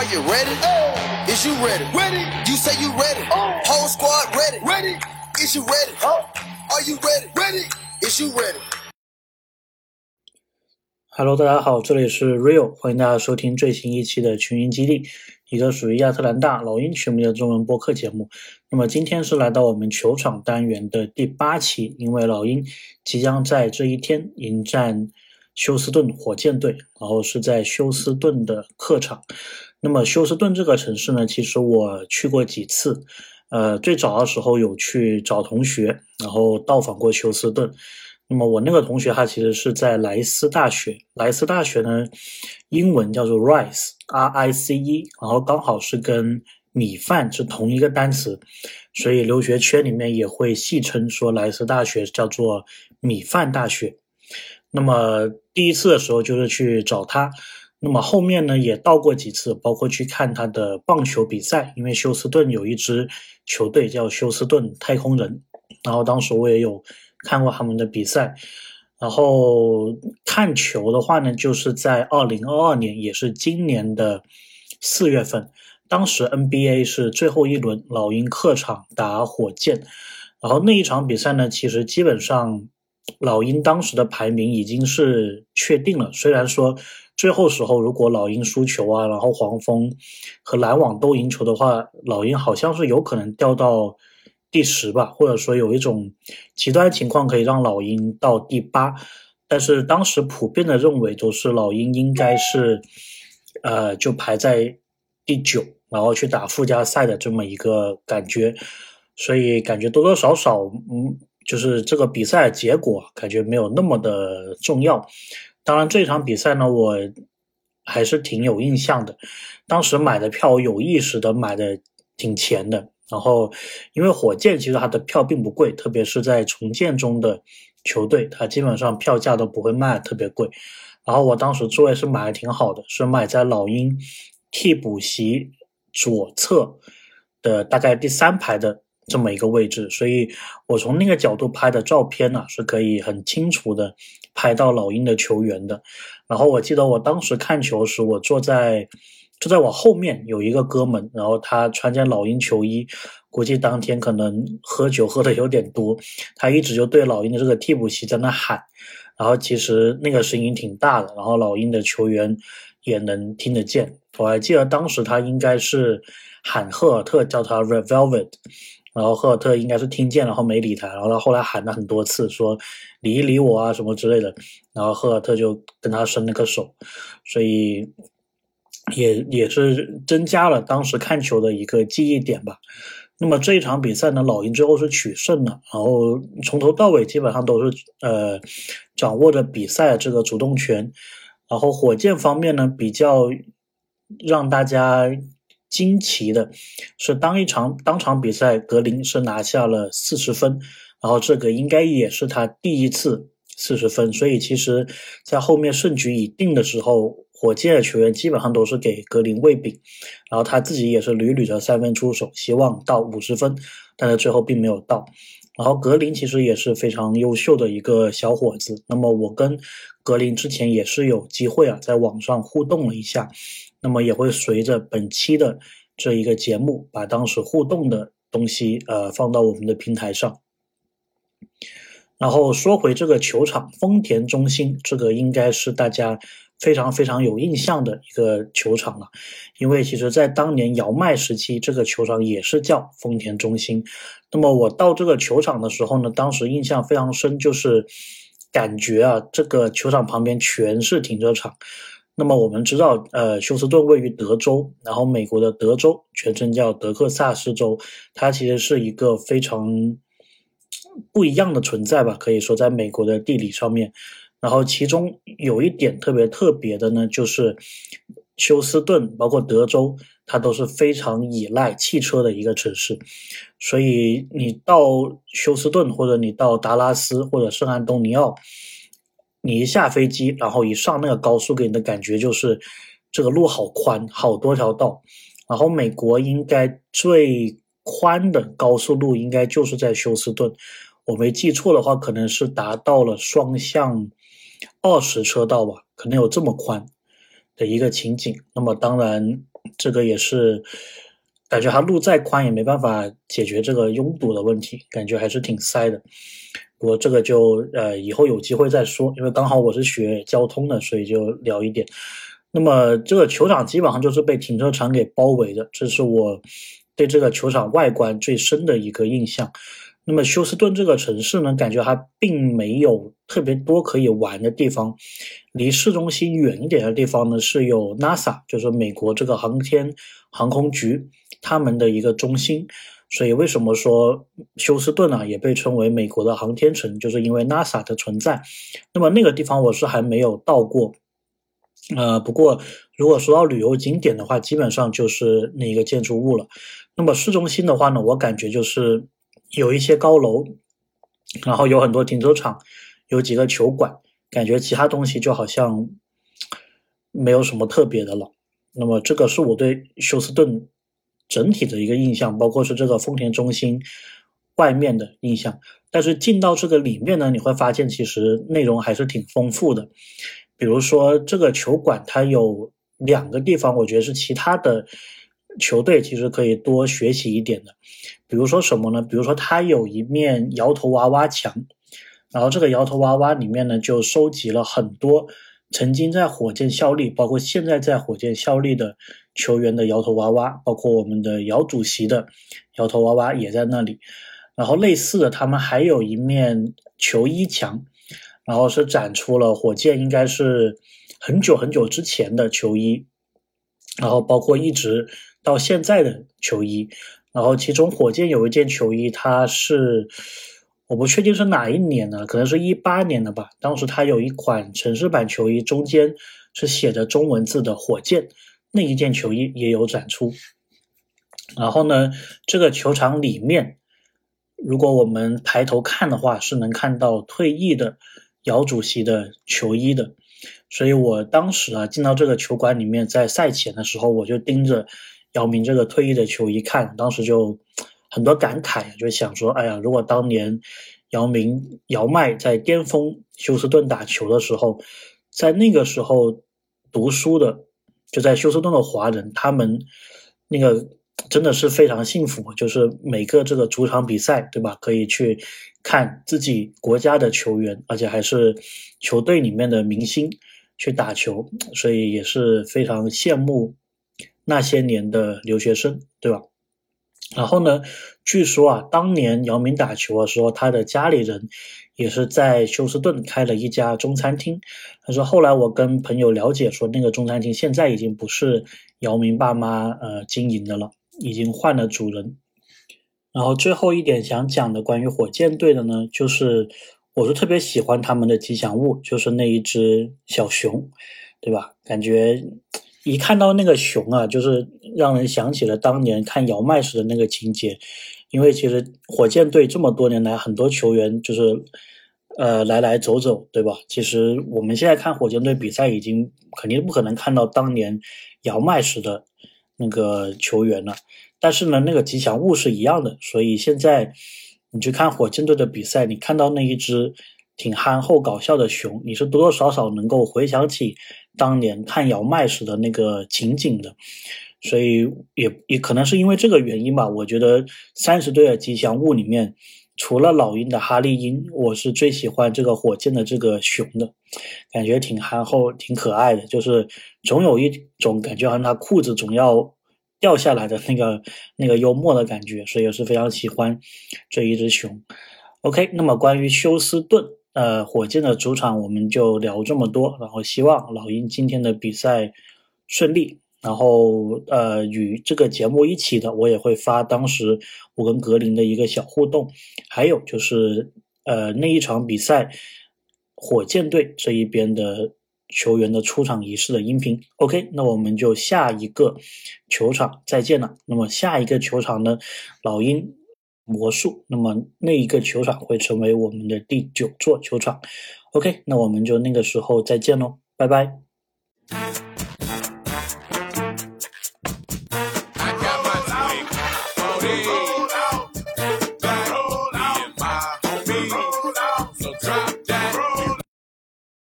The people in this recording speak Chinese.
Are you ready? Is you ready? Ready. You say you ready. Whole squad ready. Ready. Is you ready? Oh. Are you ready? Ready. Is you ready? Hello，大家好，这里是 Rio，欢迎大家收听最新一期的群英基地，一个属于亚特兰大老鹰球迷的中文播客节目。那么今天是来到我们球场单元的第八期，因为老鹰即将在这一天迎战休斯顿火箭队，然后是在休斯顿的客场。那么休斯顿这个城市呢，其实我去过几次，呃，最早的时候有去找同学，然后到访过休斯顿。那么我那个同学他其实是在莱斯大学，莱斯大学呢，英文叫做 Rice，R I C E，然后刚好是跟米饭是同一个单词，所以留学圈里面也会戏称说莱斯大学叫做米饭大学。那么第一次的时候就是去找他，那么后面呢也到过几次，包括去看他的棒球比赛，因为休斯顿有一支球队叫休斯顿太空人，然后当时我也有。看过他们的比赛，然后看球的话呢，就是在二零二二年，也是今年的四月份，当时 NBA 是最后一轮，老鹰客场打火箭，然后那一场比赛呢，其实基本上老鹰当时的排名已经是确定了，虽然说最后时候如果老鹰输球啊，然后黄蜂和篮网都赢球的话，老鹰好像是有可能掉到。第十吧，或者说有一种极端情况可以让老鹰到第八，但是当时普遍的认为都是老鹰应该是，呃，就排在第九，然后去打附加赛的这么一个感觉，所以感觉多多少少，嗯，就是这个比赛结果感觉没有那么的重要。当然这场比赛呢，我还是挺有印象的，当时买的票有意识的买的挺前的。然后，因为火箭其实它的票并不贵，特别是在重建中的球队，它基本上票价都不会卖特别贵。然后我当时座位是买的挺好的，是买在老鹰替补席左侧的大概第三排的这么一个位置，所以我从那个角度拍的照片呢，是可以很清楚的拍到老鹰的球员的。然后我记得我当时看球时，我坐在。就在我后面有一个哥们，然后他穿件老鹰球衣，估计当天可能喝酒喝的有点多，他一直就对老鹰的这个替补席在那喊，然后其实那个声音挺大的，然后老鹰的球员也能听得见。我还记得当时他应该是喊赫尔特叫他 revelvet 然后赫尔特应该是听见然后没理他，然后他后来喊了很多次说理一理我啊什么之类的，然后赫尔特就跟他伸了个手，所以。也也是增加了当时看球的一个记忆点吧。那么这一场比赛呢，老鹰最后是取胜了，然后从头到尾基本上都是呃掌握着比赛这个主动权。然后火箭方面呢，比较让大家惊奇的是，当一场当场比赛格林是拿下了四十分，然后这个应该也是他第一次四十分，所以其实在后面胜局已定的时候。火箭的球员基本上都是给格林喂饼，然后他自己也是屡屡的三分出手，希望到五十分，但是最后并没有到。然后格林其实也是非常优秀的一个小伙子。那么我跟格林之前也是有机会啊，在网上互动了一下，那么也会随着本期的这一个节目，把当时互动的东西呃放到我们的平台上。然后说回这个球场，丰田中心，这个应该是大家。非常非常有印象的一个球场了，因为其实，在当年姚麦时期，这个球场也是叫丰田中心。那么我到这个球场的时候呢，当时印象非常深，就是感觉啊，这个球场旁边全是停车场。那么我们知道，呃，休斯顿位于德州，然后美国的德州全称叫德克萨斯州，它其实是一个非常不一样的存在吧，可以说在美国的地理上面。然后其中有一点特别特别的呢，就是休斯顿，包括德州，它都是非常依赖汽车的一个城市。所以你到休斯顿，或者你到达拉斯，或者圣安东尼奥，你一下飞机，然后一上那个高速，给你的感觉就是这个路好宽，好多条道。然后美国应该最宽的高速路应该就是在休斯顿，我没记错的话，可能是达到了双向。二十车道吧，可能有这么宽的一个情景。那么当然，这个也是感觉它路再宽也没办法解决这个拥堵的问题，感觉还是挺塞的。不过这个就呃以后有机会再说，因为刚好我是学交通的，所以就聊一点。那么这个球场基本上就是被停车场给包围的，这是我对这个球场外观最深的一个印象。那么休斯顿这个城市呢，感觉它并没有特别多可以玩的地方。离市中心远一点的地方呢，是有 NASA，就是美国这个航天航空局他们的一个中心。所以为什么说休斯顿啊也被称为美国的航天城，就是因为 NASA 的存在。那么那个地方我是还没有到过。呃，不过如果说到旅游景点的话，基本上就是那一个建筑物了。那么市中心的话呢，我感觉就是有一些高楼，然后有很多停车场，有几个球馆，感觉其他东西就好像没有什么特别的了。那么这个是我对休斯顿整体的一个印象，包括是这个丰田中心外面的印象。但是进到这个里面呢，你会发现其实内容还是挺丰富的。比如说，这个球馆它有两个地方，我觉得是其他的球队其实可以多学习一点的。比如说什么呢？比如说它有一面摇头娃娃墙，然后这个摇头娃娃里面呢就收集了很多曾经在火箭效力，包括现在在火箭效力的球员的摇头娃娃，包括我们的姚主席的摇头娃娃也在那里。然后类似的，他们还有一面球衣墙。然后是展出了火箭应该是很久很久之前的球衣，然后包括一直到现在的球衣，然后其中火箭有一件球衣，它是我不确定是哪一年的，可能是一八年的吧。当时它有一款城市版球衣，中间是写着中文字的火箭，那一件球衣也有展出。然后呢，这个球场里面，如果我们抬头看的话，是能看到退役的。姚主席的球衣的，所以我当时啊进到这个球馆里面，在赛前的时候，我就盯着姚明这个退役的球衣看，当时就很多感慨，就想说，哎呀，如果当年姚明、姚麦在巅峰休斯顿打球的时候，在那个时候读书的，就在休斯顿的华人，他们那个。真的是非常幸福，就是每个这个主场比赛，对吧？可以去看自己国家的球员，而且还是球队里面的明星去打球，所以也是非常羡慕那些年的留学生，对吧？然后呢，据说啊，当年姚明打球的时候，他的家里人也是在休斯顿开了一家中餐厅。他说后来我跟朋友了解说，那个中餐厅现在已经不是姚明爸妈呃经营的了。已经换了主人，然后最后一点想讲的关于火箭队的呢，就是我是特别喜欢他们的吉祥物，就是那一只小熊，对吧？感觉一看到那个熊啊，就是让人想起了当年看姚麦时的那个情节，因为其实火箭队这么多年来，很多球员就是呃来来走走，对吧？其实我们现在看火箭队比赛，已经肯定不可能看到当年姚麦时的。那个球员了，但是呢，那个吉祥物是一样的，所以现在你去看火箭队的比赛，你看到那一只挺憨厚搞笑的熊，你是多多少少能够回想起当年看姚麦时的那个情景的，所以也也可能是因为这个原因吧。我觉得三十对的吉祥物里面，除了老鹰的哈利鹰，我是最喜欢这个火箭的这个熊的，感觉挺憨厚、挺可爱的，就是总有一种感觉，好像他裤子总要。掉下来的那个那个幽默的感觉，所以我是非常喜欢这一只熊。OK，那么关于休斯顿呃火箭的主场，我们就聊这么多。然后希望老鹰今天的比赛顺利。然后呃与这个节目一起的，我也会发当时我跟格林的一个小互动，还有就是呃那一场比赛火箭队这一边的。球员的出场仪式的音频，OK，那我们就下一个球场再见了。那么下一个球场呢，老鹰魔术，那么那一个球场会成为我们的第九座球场，OK，那我们就那个时候再见喽，拜拜。